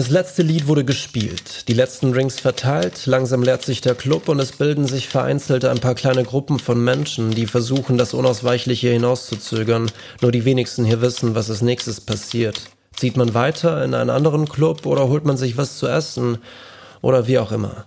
Das letzte Lied wurde gespielt, die letzten Drinks verteilt, langsam leert sich der Club und es bilden sich vereinzelt ein paar kleine Gruppen von Menschen, die versuchen, das Unausweichliche hinauszuzögern. Nur die wenigsten hier wissen, was als nächstes passiert. Zieht man weiter in einen anderen Club oder holt man sich was zu essen? Oder wie auch immer.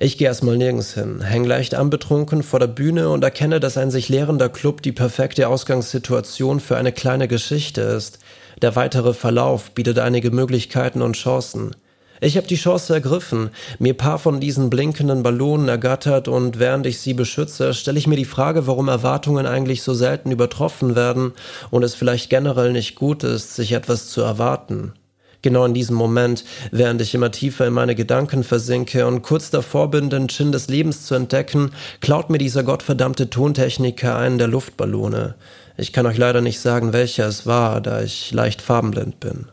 Ich gehe erstmal nirgends hin, häng leicht anbetrunken vor der Bühne und erkenne, dass ein sich leerender Club die perfekte Ausgangssituation für eine kleine Geschichte ist. Der weitere Verlauf bietet einige Möglichkeiten und Chancen. Ich habe die Chance ergriffen, mir paar von diesen blinkenden Ballonen ergattert und während ich sie beschütze, stelle ich mir die Frage, warum Erwartungen eigentlich so selten übertroffen werden und es vielleicht generell nicht gut ist, sich etwas zu erwarten. Genau in diesem Moment, während ich immer tiefer in meine Gedanken versinke und kurz davor bin, den Chin des Lebens zu entdecken, klaut mir dieser gottverdammte Tontechniker einen der Luftballone. Ich kann euch leider nicht sagen, welcher es war, da ich leicht farbenblind bin.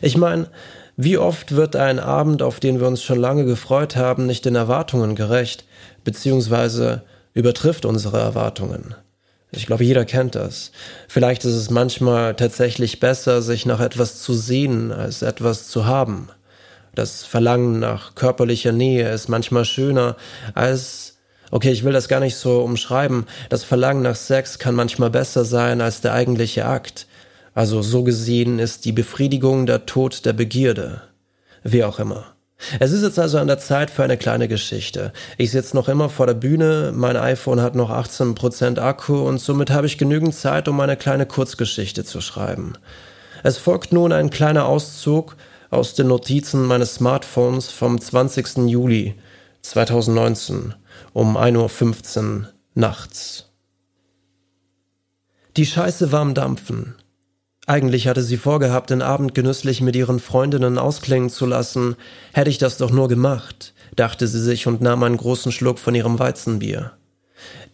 Ich meine, wie oft wird ein Abend, auf den wir uns schon lange gefreut haben, nicht den Erwartungen gerecht, beziehungsweise übertrifft unsere Erwartungen? Ich glaube, jeder kennt das. Vielleicht ist es manchmal tatsächlich besser, sich nach etwas zu sehnen, als etwas zu haben. Das Verlangen nach körperlicher Nähe ist manchmal schöner als Okay, ich will das gar nicht so umschreiben. Das Verlangen nach Sex kann manchmal besser sein als der eigentliche Akt. Also so gesehen ist die Befriedigung der Tod der Begierde. Wie auch immer. Es ist jetzt also an der Zeit für eine kleine Geschichte. Ich sitze noch immer vor der Bühne, mein iPhone hat noch 18% Akku und somit habe ich genügend Zeit, um eine kleine Kurzgeschichte zu schreiben. Es folgt nun ein kleiner Auszug aus den Notizen meines Smartphones vom 20. Juli 2019 um 1.15 Uhr nachts. Die Scheiße war am Dampfen. Eigentlich hatte sie vorgehabt, den Abend genüsslich mit ihren Freundinnen ausklingen zu lassen. Hätte ich das doch nur gemacht, dachte sie sich und nahm einen großen Schluck von ihrem Weizenbier.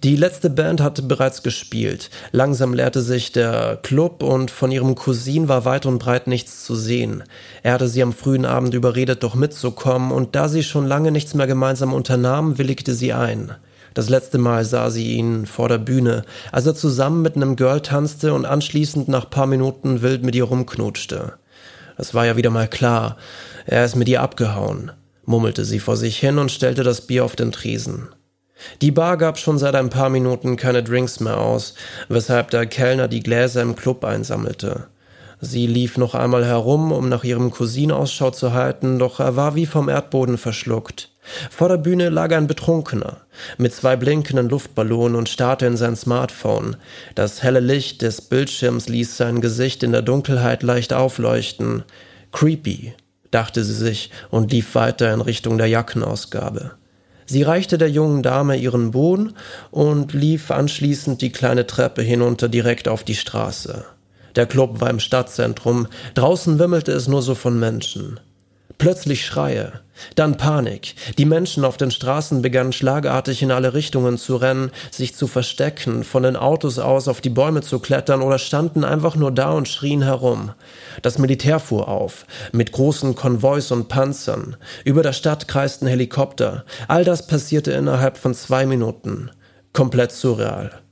Die letzte Band hatte bereits gespielt. Langsam leerte sich der Club und von ihrem Cousin war weit und breit nichts zu sehen. Er hatte sie am frühen Abend überredet, doch mitzukommen, und da sie schon lange nichts mehr gemeinsam unternahmen, willigte sie ein. Das letzte Mal sah sie ihn vor der Bühne, als er zusammen mit einem Girl tanzte und anschließend nach paar Minuten wild mit ihr rumknutschte. Das war ja wieder mal klar. Er ist mit ihr abgehauen, murmelte sie vor sich hin und stellte das Bier auf den Tresen. Die Bar gab schon seit ein paar Minuten keine Drinks mehr aus, weshalb der Kellner die Gläser im Club einsammelte. Sie lief noch einmal herum, um nach ihrem Cousin Ausschau zu halten, doch er war wie vom Erdboden verschluckt. Vor der Bühne lag ein Betrunkener mit zwei blinkenden Luftballonen und starrte in sein Smartphone. Das helle Licht des Bildschirms ließ sein Gesicht in der Dunkelheit leicht aufleuchten. Creepy, dachte sie sich und lief weiter in Richtung der Jackenausgabe. Sie reichte der jungen Dame ihren Boden und lief anschließend die kleine Treppe hinunter direkt auf die Straße. Der Club war im Stadtzentrum, draußen wimmelte es nur so von Menschen. Plötzlich Schreie, dann Panik. Die Menschen auf den Straßen begannen schlagartig in alle Richtungen zu rennen, sich zu verstecken, von den Autos aus auf die Bäume zu klettern oder standen einfach nur da und schrien herum. Das Militär fuhr auf, mit großen Konvois und Panzern. Über der Stadt kreisten Helikopter. All das passierte innerhalb von zwei Minuten. Komplett surreal.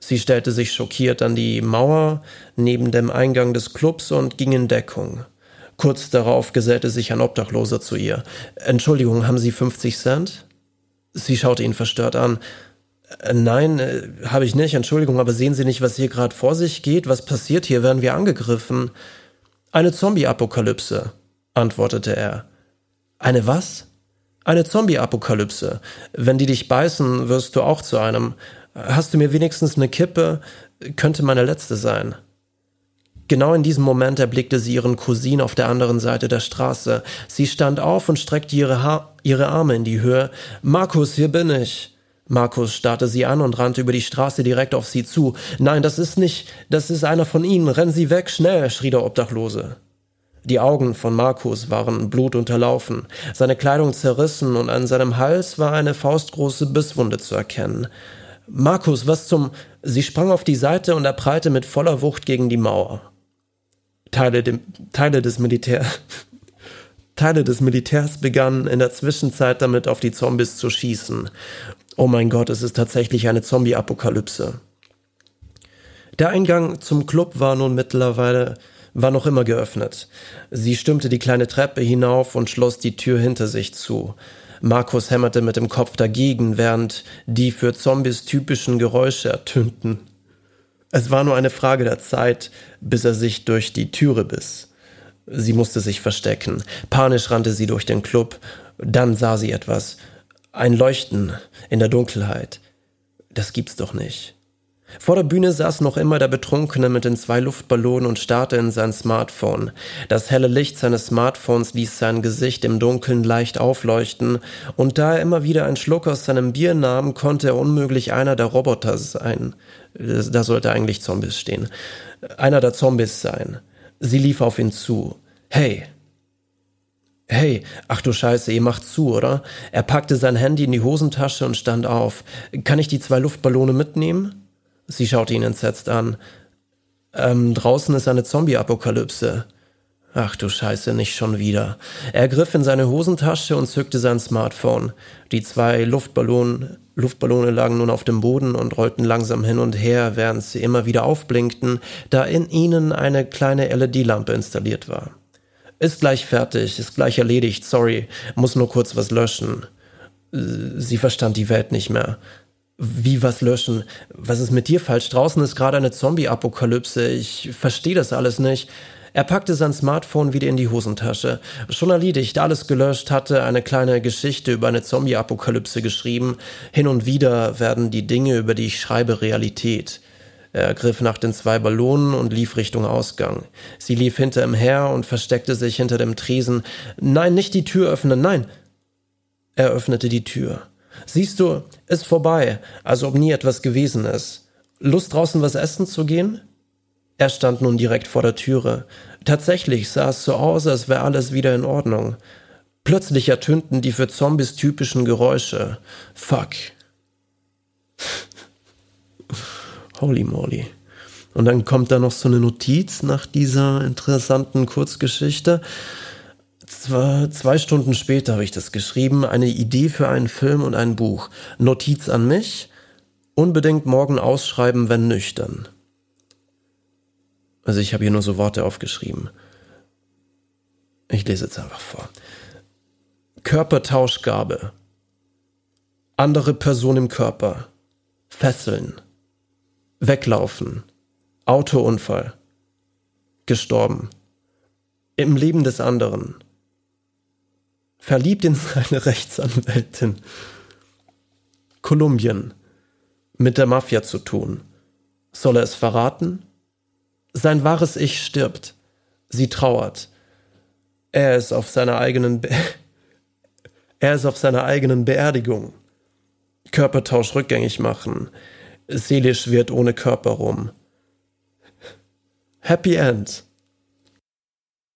Sie stellte sich schockiert an die Mauer neben dem Eingang des Clubs und ging in Deckung. Kurz darauf gesellte sich ein Obdachloser zu ihr. Entschuldigung, haben Sie 50 Cent? Sie schaute ihn verstört an. Äh, nein, äh, habe ich nicht, Entschuldigung, aber sehen Sie nicht, was hier gerade vor sich geht? Was passiert hier? Werden wir angegriffen? Eine Zombie-Apokalypse, antwortete er. Eine was? Eine Zombie-Apokalypse. Wenn die dich beißen, wirst du auch zu einem. Hast du mir wenigstens eine Kippe? Könnte meine letzte sein. Genau in diesem Moment erblickte sie ihren Cousin auf der anderen Seite der Straße. Sie stand auf und streckte ihre, ha ihre Arme in die Höhe. Markus, hier bin ich. Markus starrte sie an und rannte über die Straße direkt auf sie zu. Nein, das ist nicht, das ist einer von Ihnen. Rennen Sie weg, schnell, schrie der Obdachlose. Die Augen von Markus waren blutunterlaufen, seine Kleidung zerrissen und an seinem Hals war eine faustgroße Bisswunde zu erkennen. Markus, was zum. Sie sprang auf die Seite und er prallte mit voller Wucht gegen die Mauer. Teile, dem, Teile des Militär, Teile des Militärs begannen in der Zwischenzeit damit auf die Zombies zu schießen. Oh mein Gott, es ist tatsächlich eine Zombie-Apokalypse. Der Eingang zum Club war nun mittlerweile war noch immer geöffnet. Sie stürmte die kleine Treppe hinauf und schloss die Tür hinter sich zu. Markus hämmerte mit dem Kopf dagegen, während die für Zombies typischen Geräusche ertönten. Es war nur eine Frage der Zeit, bis er sich durch die Türe biss. Sie musste sich verstecken. Panisch rannte sie durch den Club. Dann sah sie etwas. Ein Leuchten in der Dunkelheit. Das gibt's doch nicht. Vor der Bühne saß noch immer der Betrunkene mit den zwei Luftballonen und starrte in sein Smartphone. Das helle Licht seines Smartphones ließ sein Gesicht im Dunkeln leicht aufleuchten, und da er immer wieder einen Schluck aus seinem Bier nahm, konnte er unmöglich einer der Roboter sein. Da sollte eigentlich Zombies stehen. Einer der Zombies sein. Sie lief auf ihn zu. Hey, Hey, ach du Scheiße, ihr macht zu, oder? Er packte sein Handy in die Hosentasche und stand auf. Kann ich die zwei Luftballone mitnehmen? Sie schaute ihn entsetzt an. Ähm, draußen ist eine Zombie-Apokalypse. Ach du Scheiße, nicht schon wieder. Er griff in seine Hosentasche und zückte sein Smartphone. Die zwei Luftballone, Luftballone lagen nun auf dem Boden und rollten langsam hin und her, während sie immer wieder aufblinkten, da in ihnen eine kleine LED-Lampe installiert war. Ist gleich fertig, ist gleich erledigt, sorry, muss nur kurz was löschen. Sie verstand die Welt nicht mehr. Wie was löschen? Was ist mit dir falsch? Draußen ist gerade eine Zombie-Apokalypse. Ich verstehe das alles nicht. Er packte sein Smartphone wieder in die Hosentasche. Schon erledigt, alles gelöscht, hatte eine kleine Geschichte über eine Zombie-Apokalypse geschrieben. Hin und wieder werden die Dinge, über die ich schreibe, Realität. Er griff nach den zwei Ballonen und lief Richtung Ausgang. Sie lief hinter ihm her und versteckte sich hinter dem Tresen. Nein, nicht die Tür öffnen, nein! Er öffnete die Tür. Siehst du, ist vorbei, als ob nie etwas gewesen ist. Lust draußen was essen zu gehen? Er stand nun direkt vor der Türe. Tatsächlich sah es so aus, als wäre alles wieder in Ordnung. Plötzlich ertönten die für Zombies typischen Geräusche. Fuck. Holy moly. Und dann kommt da noch so eine Notiz nach dieser interessanten Kurzgeschichte. Zwei, zwei Stunden später habe ich das geschrieben. Eine Idee für einen Film und ein Buch. Notiz an mich. Unbedingt morgen ausschreiben, wenn nüchtern. Also ich habe hier nur so Worte aufgeschrieben. Ich lese jetzt einfach vor. Körpertauschgabe. Andere Person im Körper. Fesseln. Weglaufen. Autounfall. Gestorben. Im Leben des anderen. Verliebt in seine Rechtsanwältin. Kolumbien. Mit der Mafia zu tun. Soll er es verraten? Sein wahres Ich stirbt. Sie trauert. Er ist auf seiner eigenen Be er ist auf seiner eigenen Beerdigung. Körpertausch rückgängig machen seelisch wird ohne Körper rum. Happy End.